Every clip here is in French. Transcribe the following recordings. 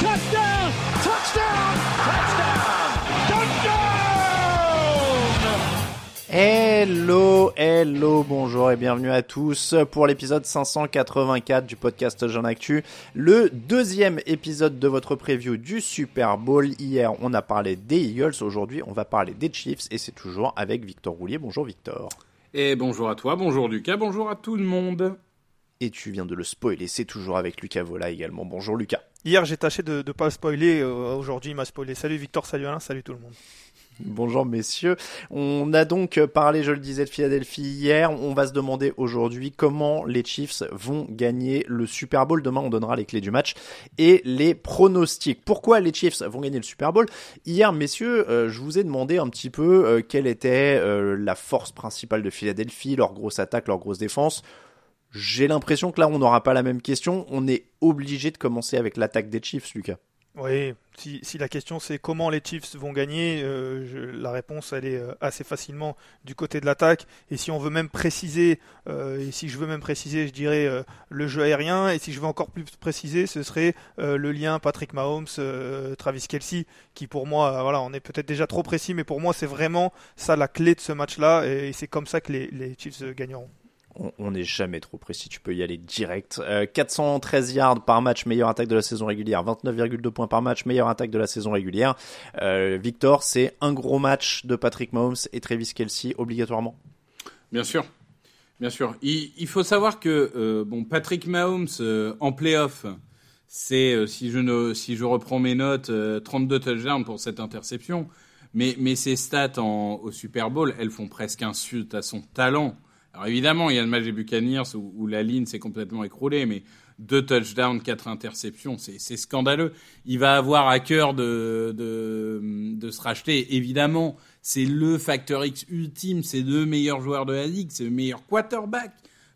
Touchdown. Touchdown. Touchdown. Touchdown. Hello, hello, bonjour et bienvenue à tous pour l'épisode 584 du podcast Jean Actu, le deuxième épisode de votre preview du Super Bowl. Hier, on a parlé des Eagles, aujourd'hui, on va parler des Chiefs et c'est toujours avec Victor Roulier. Bonjour Victor. Et bonjour à toi, bonjour Lucas, bonjour à tout le monde. Et tu viens de le spoiler, c'est toujours avec Lucas Vola également. Bonjour Lucas. Hier, j'ai tâché de ne pas le spoiler. euh, Aujourd'hui, il m'a spoilé. Salut Victor, salut Alain, salut tout le monde. Bonjour messieurs. On a donc parlé, je le disais, de Philadelphie hier. On va se demander aujourd'hui comment les Chiefs vont gagner le Super Bowl. Demain, on donnera les clés du match et les pronostics. Pourquoi les Chiefs vont gagner le Super Bowl? Hier, messieurs, euh, je vous ai demandé un petit peu euh, quelle était euh, la force principale de Philadelphie, leur grosse attaque, leur grosse défense. J'ai l'impression que là, on n'aura pas la même question. On est obligé de commencer avec l'attaque des Chiefs, Lucas. Oui, si, si la question c'est comment les Chiefs vont gagner, euh, je- la réponse elle est euh, assez facilement du côté de l'attaque. Et si on veut même préciser, euh, et si je veux même préciser, je dirais euh, le jeu aérien. Et si je veux encore plus préciser, ce serait euh, le lien Patrick Mahomes, euh, Travis Kelsey, qui pour moi, voilà, on est peut-être déjà trop précis, mais pour moi c'est vraiment ça la clé de ce match-là. Et c'est comme ça que les, les Chiefs gagneront. On- n'est jamais trop précis, tu peux y aller direct. Euh, 413 yards par match, meilleure attaque de la saison régulière. 29,2 points par match, meilleure attaque de la saison régulière. Euh, Victor, c'est un gros match de Patrick Mahomes et Travis Kelsey obligatoirement. Bien sûr, bien sûr. Il, faut savoir que euh, bon, Patrick Mahomes euh, en playoff, c'est euh, si je si je reprends mes notes, euh, 32 touchdowns pour cette interception. Mais, mais ses stats au Super Bowl, elles font presque insulte à son talent. Alors évidemment, il y a le match des Buccaneers où, où la ligne s'est complètement écroulée, mais deux touchdowns, quatre interceptions, c'est scandaleux. Il va avoir à cœur de, de, de se racheter. Évidemment, c'est le facteur X ultime, c'est le meilleur joueur de la ligue, c'est le meilleur quarterback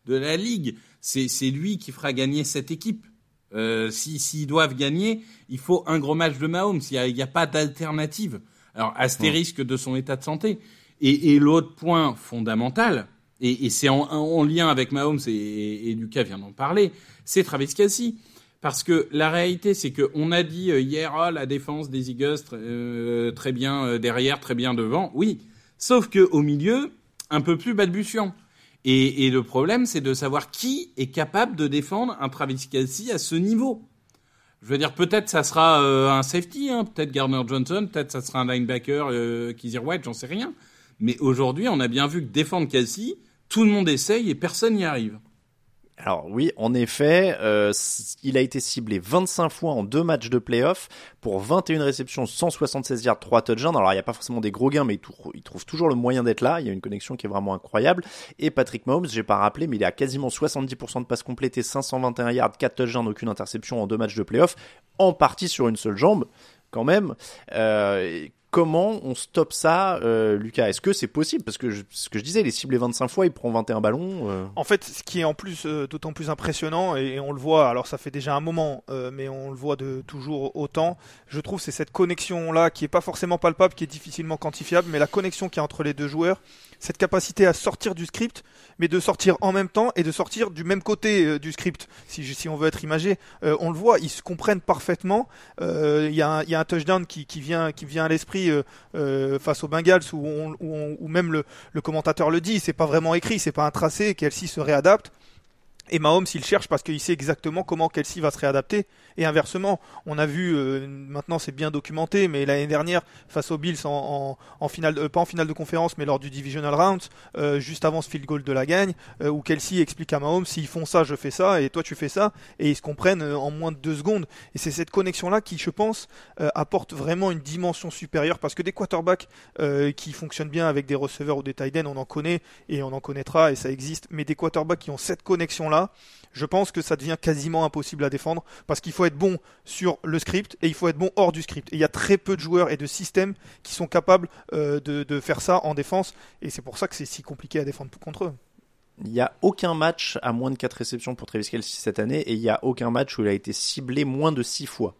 de la ligue. C'est lui qui fera gagner cette équipe. Euh, si- S'ils doivent gagner, il faut un gros match de Mahomes. Il n'y a, a pas d'alternative. Alors, astérisque de son état de santé. Et, et l'autre point fondamental, et, c'est en, en lien avec Mahomes, et, et, Lucas vient d'en parler, c'est Travis Kelsey. Parce que la réalité, c'est qu'on a dit euh, hier, ah, la défense des Eagles, euh, très bien euh, derrière, très bien devant. Oui, sauf que au milieu, un peu plus balbutiant. Et, et le problème, c'est de savoir qui est capable de défendre un Travis Kelsey à ce niveau. Je veux dire, peut-être ça sera un safety, hein, peut-être Gardner Johnson, peut-être ça sera un linebacker, euh, Kizir White, j'en sais rien. Mais aujourd'hui, on a bien vu que défendre Kelsey, tout le monde essaye et personne n'y arrive. Alors oui, en effet, euh, il a été ciblé 25 fois en deux matchs de playoff pour 21 réceptions, 176 yards, 3 touchdowns. Alors il n'y a pas forcément des gros gains, mais il, trou- il trouve toujours le moyen d'être là. Il y a une connexion qui est vraiment incroyable. Et Patrick Mahomes, j'ai pas rappelé, mais il à quasiment 70% de passes complétées, 521 yards, 4 touchdowns, aucune interception en deux matchs de playoff, en partie sur une seule jambe, quand même. Euh, comment on stoppe ça, euh, Lucas? Est-ce que c'est possible? Parce que ce que je disais, les cibles 25 fois, il prend 21 ballons. euh. En fait, ce qui est en plus euh, d'autant plus impressionnant, et, on le voit, alors ça fait déjà un moment, mais on le voit de toujours autant, je trouve, c'est cette connexion-là qui est pas forcément palpable, qui est difficilement quantifiable, mais la connexion qui est entre les deux joueurs, cette capacité à sortir du script, mais de sortir en même temps et de sortir du même côté du script, si, si on veut être imagé. On le voit, ils se comprennent parfaitement. Il y, a un- y a touchdown qui vient, qui vient à l'esprit euh, euh, face aux Bengals, où, même le, commentateur le dit, c'est pas vraiment écrit, c'est pas un tracé, Kelsey se réadapte. Et Mahomes, il cherche parce qu'il sait exactement comment Kelsey va se réadapter. Et inversement, on a vu, euh, maintenant c'est bien documenté, mais l'année dernière, face aux Bills en, en, en finale, euh, pas en finale de conférence, mais lors du divisional round, euh, juste avant ce field goal de la gagne, euh, où Kelsey explique à Mahomes, s'ils font ça, je fais ça, et toi tu fais ça, et ils se comprennent euh, en moins de deux secondes. Et c'est cette connexion-là qui, je pense, euh, apporte vraiment une dimension supérieure, parce que des quarterbacks qui fonctionnent bien avec des receveurs ou des tight ends, on en connaît, et on en connaîtra, et ça existe, mais des quarterbacks qui ont cette connexion-là, je pense que ça devient quasiment impossible à défendre parce qu'il faut être bon sur le script et il faut être bon hors du script. Et il y a très peu de joueurs et de systèmes qui sont capables euh, de, faire ça en défense et c'est pour ça que c'est si compliqué à défendre contre eux. Il n'y a aucun match à moins de 4 réceptions pour Travis Kelsey cette année et il n'y a aucun match où il a été ciblé moins de 6 fois.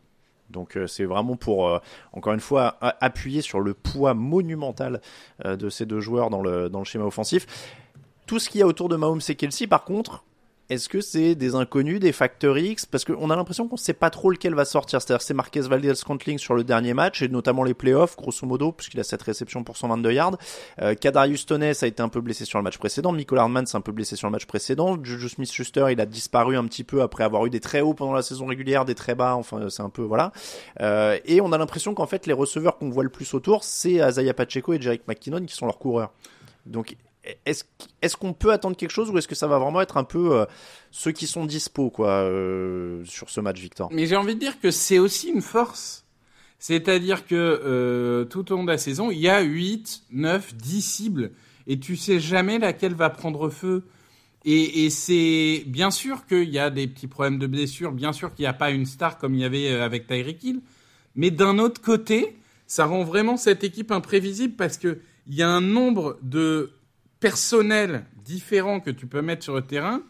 Donc euh, c'est vraiment pour, euh, encore une fois, appuyer sur le poids monumental de ces deux joueurs dans le, dans le schéma offensif. Tout ce qu'il y a autour de Mahomes et Kelsey, par contre, est-ce que c'est des inconnus, des facteurs X? Parce qu'on a l'impression qu'on ne sait pas trop lequel va sortir. C'est-à-dire c'est Marquez Valdez Scantling sur le dernier match, et notamment les playoffs, grosso modo, puisqu'il a cette réception pour 122 yards. Euh, Kadarius Toney a été un peu blessé sur le match précédent. Michael Hardman s'est un peu blessé sur le match précédent. Juju Smith-Schuster, il a disparu un petit peu après avoir eu des très hauts pendant la saison régulière, des très bas. Enfin, c'est un peu, voilà. Euh, et on a l'impression qu'en fait, les receveurs qu'on voit le plus autour, c'est Azaya Pacheco et Jerick McKinnon qui sont leurs coureurs. Donc, est-ce qu'on peut attendre quelque chose ou est-ce que ça va vraiment être un peu euh, ceux qui sont dispo quoi euh, sur ce match Victor? Mais j'ai envie de dire que c'est aussi une force. C'est-à-dire que euh, tout au long de la saison, il y a 8, 9, 10 cibles et tu sais jamais laquelle va prendre feu. Et, c'est bien sûr qu'il y a des petits problèmes de blessure, bien sûr qu'il n'y a pas une star comme il y avait avec Tyreek Hill, mais d'un autre côté, ça rend vraiment cette équipe imprévisible parce que il y a un nombre de personnels différents que tu peux mettre sur le terrain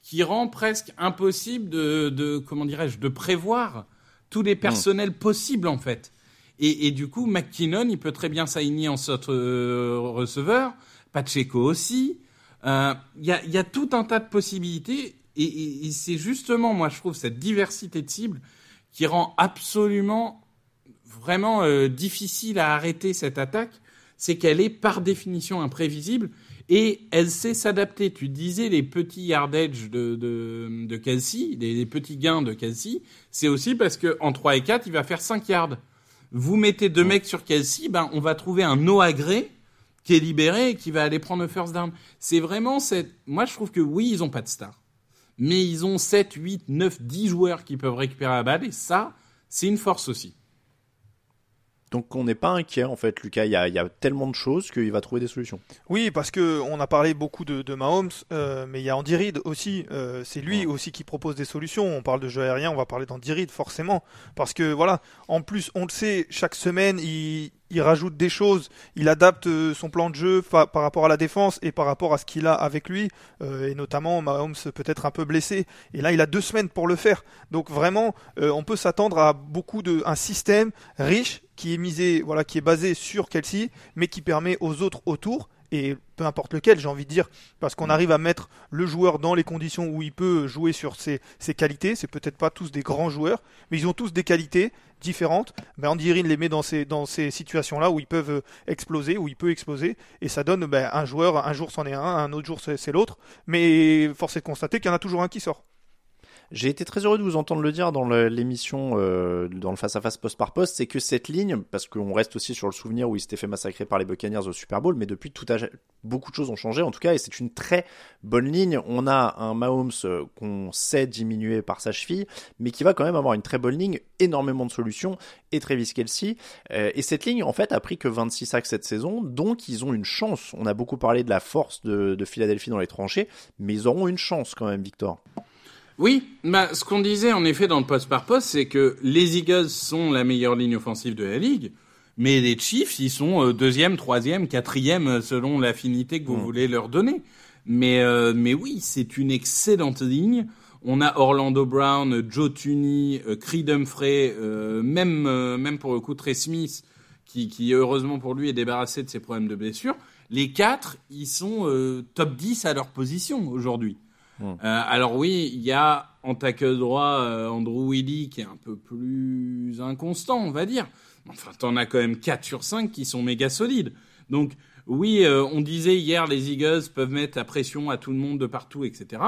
qui rend presque impossible de, de comment dirais-je, de prévoir tous les personnels possibles en fait. Et, et du coup, McKinnon, il peut très bien s'aligner en sorte euh, receveur, Pacheco aussi. Euh, Il y, a, il y a tout un tas de possibilités et, et- et c'est justement, moi, je trouve cette diversité de cibles qui rend absolument vraiment euh, difficile à arrêter cette attaque, c'est qu'elle est par définition imprévisible et elle sait s'adapter. Tu disais les petits yardage de, de, de Kelsey, les, les petits gains de Kelsey, c'est aussi parce que en 3 et 4, il va faire 5 yards. Vous mettez deux mecs sur Kelsey, ben, on va trouver un no agré qui est libéré et qui va aller prendre le first down. C'est vraiment cette... Moi, je trouve que oui, ils ont pas de star. Mais ils ont 7, 8, 9, 10 joueurs qui peuvent récupérer la balle et ça, c'est une force aussi. Donc on n'est pas inquiet en fait Lucas, il y a, il y a tellement de choses qu'il va trouver des solutions. Oui, parce que on a parlé beaucoup de, de Mahomes, euh, mais il y a Andy Reid aussi. euh, c'est lui aussi qui propose des solutions. On parle de jeu aérien, on va parler d'Andy Reid forcément, parce que voilà. En plus, on le sait, chaque semaine, il, il rajoute des choses, il adapte euh, son plan de jeu par rapport à la défense et par rapport à ce qu'il a avec lui, euh, et notamment Mahomes peut être un peu blessé. Et là, il a deux semaines pour le faire. Donc vraiment, euh, on peut s'attendre à beaucoup de un système riche qui est misé, voilà, qui est basé sur Kelsey, mais qui permet aux autres autour et peu importe lequel, j'ai envie de dire, parce qu'on arrive à mettre le joueur dans les conditions où il peut jouer sur ses, ses qualités. C'est peut-être pas tous des grands joueurs, mais ils ont tous des qualités différentes. Ben Andy les met dans ces, dans ces situations-là où ils peuvent exploser, où il peut exploser, et ça donne ben, un joueur, un jour c'en est un, un autre jour c'est c'est l'autre, mais force est de constater qu'il y en a toujours un qui sort. J'ai été très heureux de vous entendre le dire dans l'émission, euh, dans le face-à-face poste par poste, c'est que cette ligne, parce qu'on reste aussi sur le souvenir où il s'était fait massacrer par les Buccaneers au Super Bowl, mais depuis tout a, beaucoup de choses ont changé en tout cas, et c'est une très bonne ligne. On a un Mahomes euh, qu'on sait diminuer par sa cheville, mais qui va quand même avoir une très bonne ligne, énormément de solutions, et Travis Kelsey. Euh, et cette ligne, en fait, a pris que 26 sacs cette saison, donc ils ont une chance. On a beaucoup parlé de la force de, de Philadelphie dans les tranchées, mais ils auront une chance quand même, Victor. Oui, bah, ce qu'on disait en effet dans le poste par poste, c'est que les Eagles sont la meilleure ligne offensive de la ligue, Mais les Chiefs, ils sont euh, deuxième, troisième, quatrième euh, selon l'affinité que vous Mm. voulez leur donner. Mais euh, mais oui, c'est une excellente ligne. On a Orlando Brown, Joe Tunney, euh, Creed Humphrey, même même pour le coup Trey Smith, qui, qui heureusement pour lui est débarrassé de ses problèmes de blessure. Les quatre, ils sont top 10 à leur position aujourd'hui. Mm. Euh, alors oui, il y a en tackle droit euh, Andrew Willy qui est un peu plus inconstant, on va dire. Enfin, t'en as quand même 4 sur 5 qui sont méga solides. Donc oui, euh, on disait hier les Eagles peuvent mettre la pression à tout le monde de partout, etc.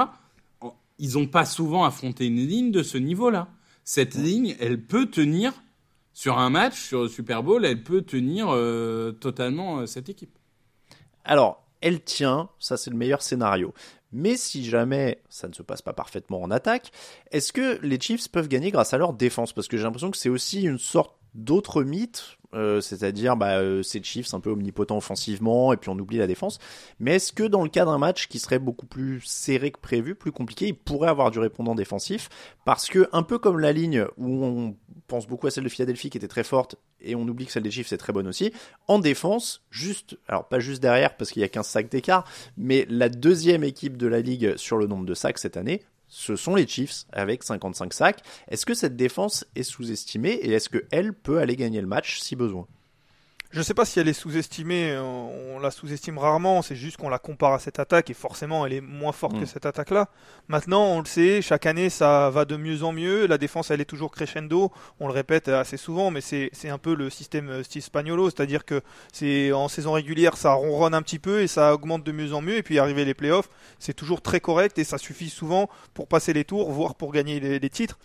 Ils n'ont pas souvent affronté une ligne de ce niveau-là. Cette ligne, elle peut tenir sur un match, sur le Super Bowl, elle peut tenir euh, totalement euh, cette équipe. Alors, elle tient, ça c'est le meilleur scénario. Mais si jamais ça ne se passe pas parfaitement en attaque, est-ce que les Chiefs peuvent gagner grâce à leur défense? Parce que j'ai l'impression que c'est aussi une sorte d'autre mythe, euh, c'est-à-dire bah, euh, ces Chiefs un peu omnipotents offensivement et puis on oublie la défense. Mais est-ce que dans le cas d'un match qui serait beaucoup plus serré que prévu, plus compliqué, il pourrait avoir du répondant défensif? Parce que un peu comme la ligne où on pense beaucoup à celle de Philadelphie qui était très forte et on oublie que celle des Chiefs est très bonne aussi, en défense, juste, alors pas juste derrière parce qu'il y a 15 sacs d'écart, mais la deuxième équipe de la ligue sur le nombre de sacs cette année, ce sont les Chiefs avec 55 sacs. Est-ce que cette défense est sous-estimée et est-ce qu'elle peut aller gagner le match si besoin? Je ne sais pas si elle est sous-estimée, on la sous-estime rarement, c'est juste qu'on la compare à cette attaque et forcément elle est moins forte Mm. que cette attaque-là. Maintenant, on le sait, chaque année ça va de mieux en mieux, la défense elle est toujours crescendo, on le répète assez souvent, mais c'est un peu le système euh, Steve Spagnuolo, c'est-à-dire que c'est en saison régulière ça ronronne un petit peu et ça augmente de mieux en mieux, et puis arriver les playoffs, c'est toujours très correct et ça suffit souvent pour passer les tours, voire pour gagner les, les titres.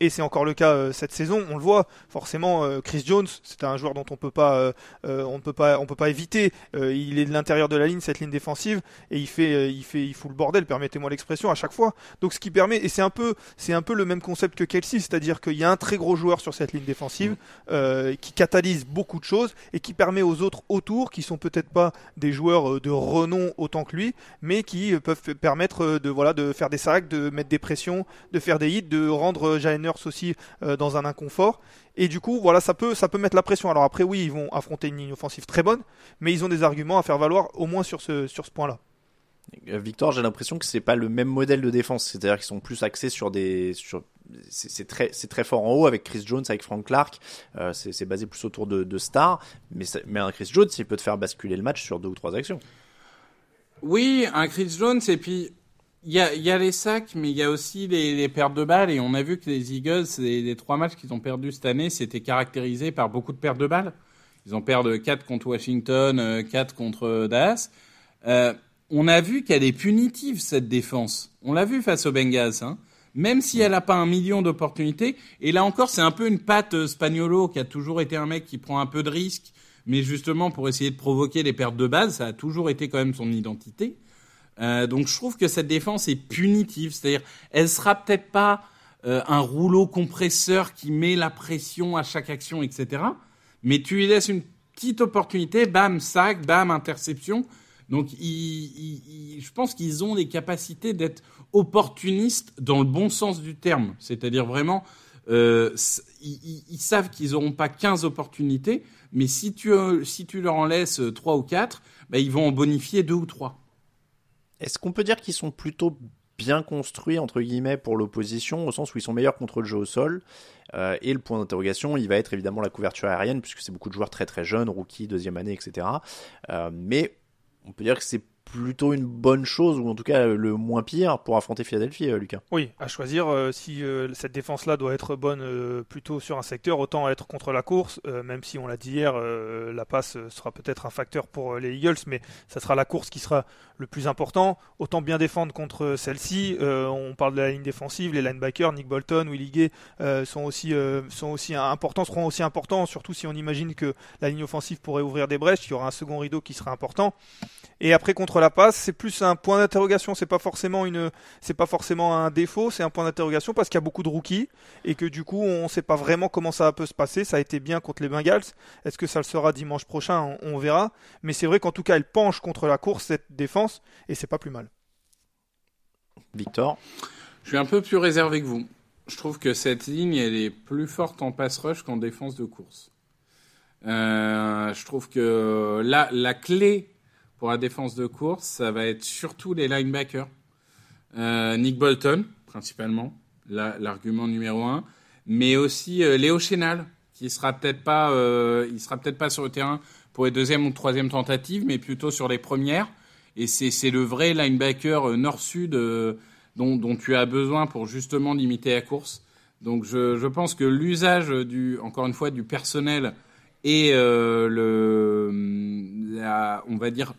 Et c'est encore le cas euh, cette saison, on le voit. Forcément, euh, Chris Jones, c'est un joueur dont on peut pas, euh, euh, on ne peut pas, on peut pas éviter. Euh, il est de l'intérieur de la ligne, cette ligne défensive, et il fait, euh, il fait, il fout le bordel. Permettez-moi l'expression à chaque fois. Donc ce qui permet, et c'est un peu, c'est un peu le même concept que Kelsey, c'est-à-dire qu'il y a un très gros joueur sur cette ligne défensive euh, qui catalyse beaucoup de choses et qui permet aux autres autour, qui sont peut-être pas des joueurs de renom autant que lui, mais qui peuvent permettre de voilà de faire des sacs, de mettre des pressions, de faire des hits, de rendre Jalen Aussi euh, dans un inconfort. Et du coup, voilà, ça peut, ça peut mettre la pression. Alors après, oui, ils vont affronter une ligne offensive très bonne, mais ils ont des arguments à faire valoir au moins sur ce, sur ce point-là. Euh, Victor, j'ai l'impression que c'est pas le même modèle de défense, c'est-à-dire qu'ils sont plus axés sur des, sur, c'est très, c'est très fort en haut avec Chris Jones, avec Frank Clark, euh, c'est c'est basé plus autour de, de stars, mais, ça- mais un Chris Jones, il peut te faire basculer le match sur deux ou trois actions. Oui, un Chris Jones, et puis il y a, y a les sacs, mais il y a aussi les, les pertes de balles, et on a vu que les Eagles, les, les trois matchs qu'ils ont perdus cette année, c'était caractérisé par beaucoup de pertes de balles. Ils ont perdu 4 contre Washington, 4 contre Dallas. Euh, on a vu qu'elle est punitive, cette défense. On l'a vu face aux Bengals, hein. Même si elle n'a pas un million d'opportunités, et là encore, c'est un peu une patte euh, Spagnolo, qui a toujours été un mec qui prend un peu de risque, mais justement pour essayer de provoquer les pertes de balles, ça a toujours été quand même son identité. Euh, donc je trouve que cette défense est punitive, c'est-à-dire elle sera peut-être pas euh, un rouleau compresseur qui met la pression à chaque action, etc. Mais tu lui laisses une petite opportunité, bam, sac, bam, interception. Donc je pense qu'ils ont les capacités d'être opportunistes dans le bon sens du terme, c'est-à-dire vraiment euh, ils, savent qu'ils n'auront pas 15 opportunités, mais si tu, si tu leur en laisses 3 ou 4, bah, ils vont en bonifier 2 ou 3. Est-ce qu'on peut dire qu'ils sont plutôt bien construits entre guillemets pour l'opposition au sens où ils sont meilleurs contre le jeu au sol? Euh, et le point d'interrogation il va être évidemment la couverture aérienne puisque c'est beaucoup de joueurs très très jeunes rookies deuxième année etc Euh, mais on peut dire que c'est plutôt une bonne chose ou en tout cas le moins pire pour affronter Philadelphie euh, Lucas Oui, à choisir euh, si euh, cette défense-là doit être bonne euh, plutôt sur un secteur, autant être contre la course, euh, même si on l'a dit hier, euh, la passe euh, sera peut-être un facteur pour euh, les Eagles, mais ça sera la course qui sera le plus important. Autant bien défendre contre celle-ci. Euh, on parle de la ligne défensive, les linebackers, Nick Bolton, Willie Gay euh, sont aussi euh, sont aussi importants, seront aussi importants, surtout si on imagine que la ligne offensive pourrait ouvrir des brèches, il y aura un second rideau qui sera important. Et après contre la passe, c'est plus un point d'interrogation, c'est pas forcément une c'est pas forcément un défaut, c'est un point d'interrogation parce qu'il y a beaucoup de rookies et que du coup on sait pas vraiment comment ça peut se passer. Ça a été bien contre les Bengals. Est-ce que ça le sera dimanche prochain? On, on verra. Mais c'est vrai qu'en tout cas elle penche contre la course cette défense et c'est pas plus mal. Victor? Je suis un peu plus réservé que vous. Je trouve que cette ligne, elle est plus forte en pass rush qu'en défense de course. Euh, je trouve que là, la clé pour la défense de course, ça va être surtout les linebackers. Euh, Nick Bolton, principalement, l'argument numéro un, mais aussi euh, Léo Chénal, qui sera peut-être pas, euh, sera peut-être pas sur le terrain pour les deuxième ou troisième tentatives, mais plutôt sur les premières. Et c'est le vrai linebacker nord-sud dont, dont, tu as besoin pour justement limiter la course. Donc je, je pense que l'usage du, encore une fois, du personnel et le, la, on va dire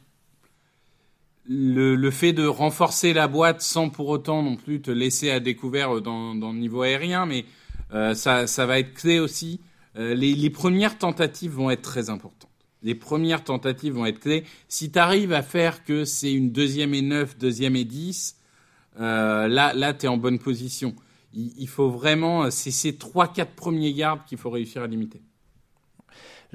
le, le, fait de renforcer la boîte sans pour autant non plus te laisser à découvert dans, dans le niveau aérien, mais euh, ça, ça, va être clé aussi. Euh, les, les, premières tentatives vont être très importantes. Les premières tentatives vont être clés. Si tu arrives à faire que c'est une deuxième et neuf, deuxième et dix, euh, là, là tu es en bonne position. Il, il faut vraiment, c'est ces trois, quatre premiers gardes qu'il faut réussir à limiter.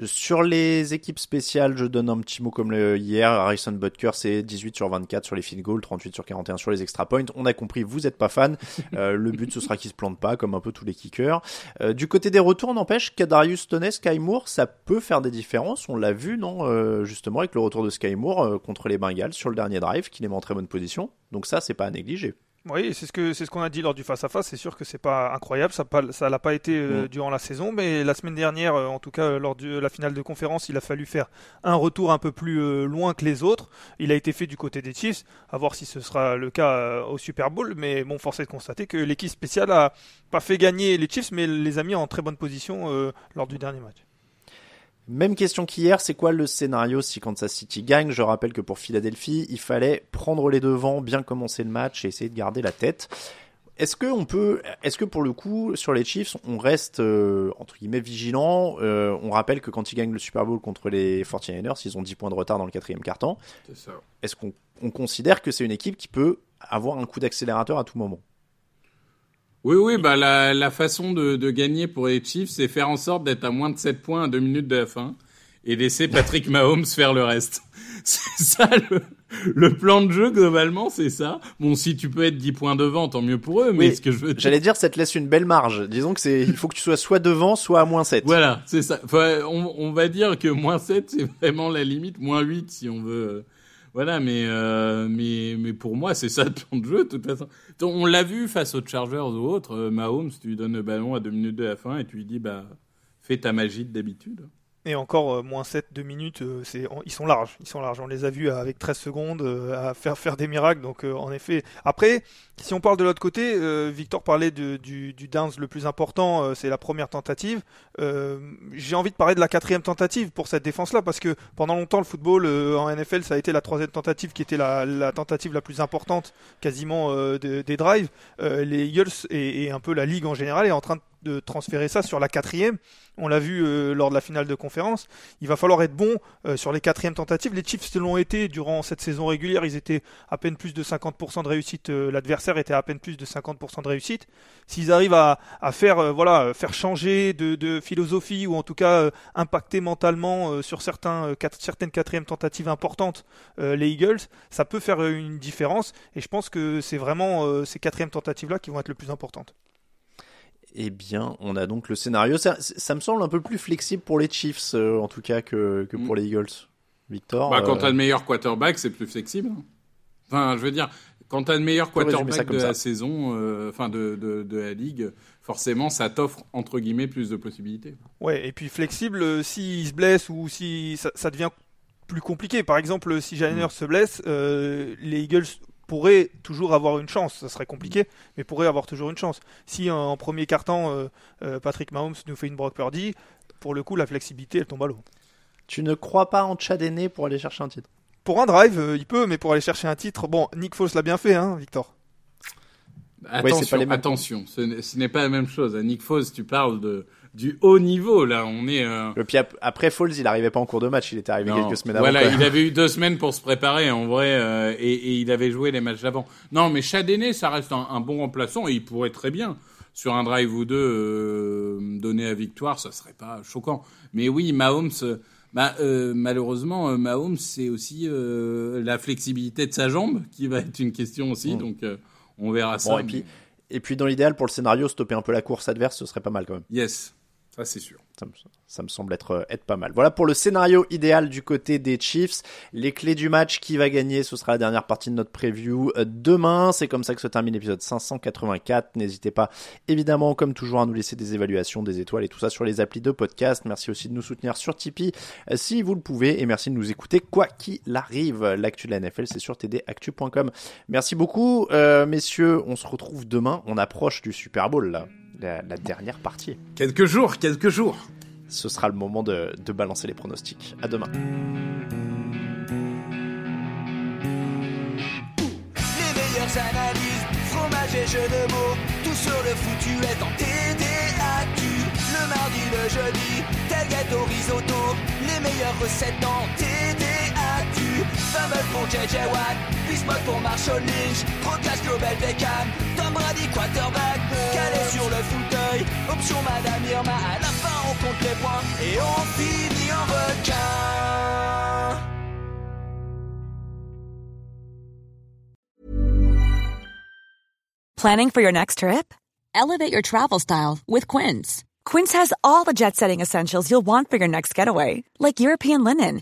Sur les équipes spéciales, je donne un petit mot comme le, hier. Harrison Butker, c'est 18 sur 24 sur les field goals, 38 sur 41 sur les extra points. On a compris, vous n'êtes pas fan. Euh, le but, ce sera qu'il se plante pas, comme un peu tous les kickers. Euh, du côté des retours, n'empêche qu'Adarius Toney, Sky Moore, ça peut faire des différences. On l'a vu, non euh, Justement, avec le retour de Sky Moore euh, contre les Bengals sur le dernier drive, qui les met en très bonne position. Donc ça, c'est pas à négliger. Oui, c'est ce que c'est ce qu'on a dit lors du face à face. C'est sûr que c'est pas incroyable, ça pas, ça l'a pas été euh, mm. durant la saison, mais la semaine dernière, euh, en tout cas euh, lors de la finale de conférence, il a fallu faire un retour un peu plus loin que les autres. Il a été fait du côté des Chiefs, à voir si ce sera le cas au Super Bowl. Mais bon, force est de constater que l'équipe spéciale a pas fait gagner les Chiefs, mais les a mis en très bonne position lors du dernier match. Même question qu'hier, c'est quoi le scénario si Kansas City gagne? Je rappelle que pour Philadelphie, il fallait prendre les devants, bien commencer le match et essayer de garder la tête. Est-ce que on peut, est-ce que pour le coup sur les Chiefs, on reste euh, entre guillemets vigilant? Euh, On rappelle que quand ils gagnent le Super Bowl contre les 49ers, ils ont 10 points de retard dans le quatrième quart-temps. Est-ce qu'on on considère que c'est une équipe qui peut avoir un coup d'accélérateur à tout moment? Oui, oui, bah la, la façon de, de, gagner pour les Chiefs, c'est faire en sorte d'être à moins de 7 points à 2 minutes de la fin et laisser Patrick Mahomes faire le reste. C'est ça le, le, plan de jeu globalement, c'est ça. Bon, si tu peux être 10 points devant, tant mieux pour eux, mais ce que je veux J'allais dire, ça te laisse une belle marge. Disons que c'est, il faut que tu sois soit devant, soit à moins 7. Voilà, c'est ça. Enfin, on, on, va dire que moins 7, c'est vraiment la limite, moins 8 si on veut voilà, mais, euh, mais, mais pour moi, c'est ça le plan de jeu, de toute façon. On l'a vu face aux Chargers ou autres. Euh, Mahomes, tu lui donnes le ballon à deux minutes de la fin et tu lui dis, bah, fais ta magie d'habitude. Et encore euh, moins 7, 2 minutes, euh, c'est, ils sont larges. Ils sont larges. On les a vus avec 13 secondes euh, à faire faire des miracles. Donc en effet. Après, si on parle de l'autre côté, Victor parlait de, du, du dance le plus important, c'est la première tentative. j'ai envie de parler de la quatrième tentative pour cette défense-là parce que pendant longtemps le football en NFL ça a été la troisième tentative qui était la, la tentative la plus importante quasiment des drives. les Eagles et, et, un peu la ligue en général est en train de de transférer ça sur la quatrième. On l'a vu euh, lors de la finale de conférence. Il va falloir être bon euh, sur les quatrièmes tentatives. Les Chiefs l'ont été durant cette saison régulière. Ils étaient à peine plus de 50% de réussite. Euh, l'adversaire était à peine plus de 50% de réussite. S'ils arrivent à, faire voilà faire changer de, philosophie ou en tout cas impacter mentalement sur certaines quatrièmes tentatives importantes les Eagles, ça peut faire une différence. Et je pense que c'est vraiment ces quatrièmes tentatives là qui vont être le plus importantes. Eh bien, on a donc le scénario. Ça, ça me semble un peu plus flexible pour les Chiefs, euh, en tout cas, que, que pour mm. les Eagles. Victor bah, Quand euh... tu as le meilleur quarterback, c'est plus flexible. Enfin, je veux dire, quand tu as le meilleur quarterback de la saison, euh, enfin de, de, de, la ligue, forcément, ça t'offre, entre guillemets, plus de possibilités. Ouais, et puis flexible, euh, s'il se blesse ou si ça, ça, devient plus compliqué. Par exemple, si Jalen mm. se blesse, les Eagles pourrait toujours avoir une chance. Ça serait compliqué, mais pourrait avoir toujours une chance. Si en premier quart-temps, euh, euh, Patrick Mahomes nous fait une Brock Purdy, pour le coup, la flexibilité, elle tombe à l'eau. Tu ne crois pas en Chad pour aller chercher un titre? Pour un drive, euh, il peut, mais pour aller chercher un titre, bon, Nick Foles l'a bien fait, hein, Victor. Attention, attention, ce n'est pas la même chose. À Nick Foles, tu parles de du haut niveau là. On est. Euh... Et puis après Falls, il arrivait pas en cours de match, il était arrivé quelques semaines avant. Voilà, il avait eu deux semaines pour se préparer en vrai, euh, et, et, il avait joué les matchs d'avant. Non, mais Chadéné, ça reste un, un, bon remplaçant et il pourrait très bien sur un drive ou deux euh, donner la victoire, ça serait pas choquant. Mais oui, Mahomes. Bah, euh, malheureusement, euh, Mahomes, c'est aussi euh, la flexibilité de sa jambe qui va être une question aussi. Mm. Donc, on verra ça. et, puis, et puis, dans l'idéal, pour le scénario, stopper un peu la course adverse, ce serait pas mal quand même. Yes. Ça, c'est sûr. Ça me, semble être, être pas mal. Voilà pour le scénario idéal du côté des Chiefs. Les clés du match, qui va gagner, ce sera la dernière partie de notre preview euh, demain. C'est comme ça que se termine l'épisode 584. N'hésitez pas, évidemment, comme toujours, à nous laisser des évaluations, des étoiles et tout ça sur les applis de podcast. Merci aussi de nous soutenir sur Tipeee euh, si vous le pouvez. Et merci de nous écouter quoi qu'il arrive. L'actu de la NFL, c'est sur tdactu.com. Merci beaucoup, euh, messieurs. On se retrouve demain. On approche du Super Bowl, là. La, la dernière partie. Quelques jours, quelques jours. Ce sera le moment de, de balancer les pronostics. À demain. Les meilleures analyses, fromage et jeux de mots, tout sur le foutu est en TDAQ. Le mardi, le jeudi, tel gâteau risotto, les meilleures recettes en TDAQ. Fameux pour JJ Watt, Bismuth pour Marshall Lynch, Procast Global Beckham, Tom Brady quarterback, calé sur le fauteuil, option Madame Irma, à la fin on compte les points et on finit en requin. Planning for your next trip? Elevate your travel style with Quince. Quince has all the jet setting essentials you'll want for your next getaway, like European linen,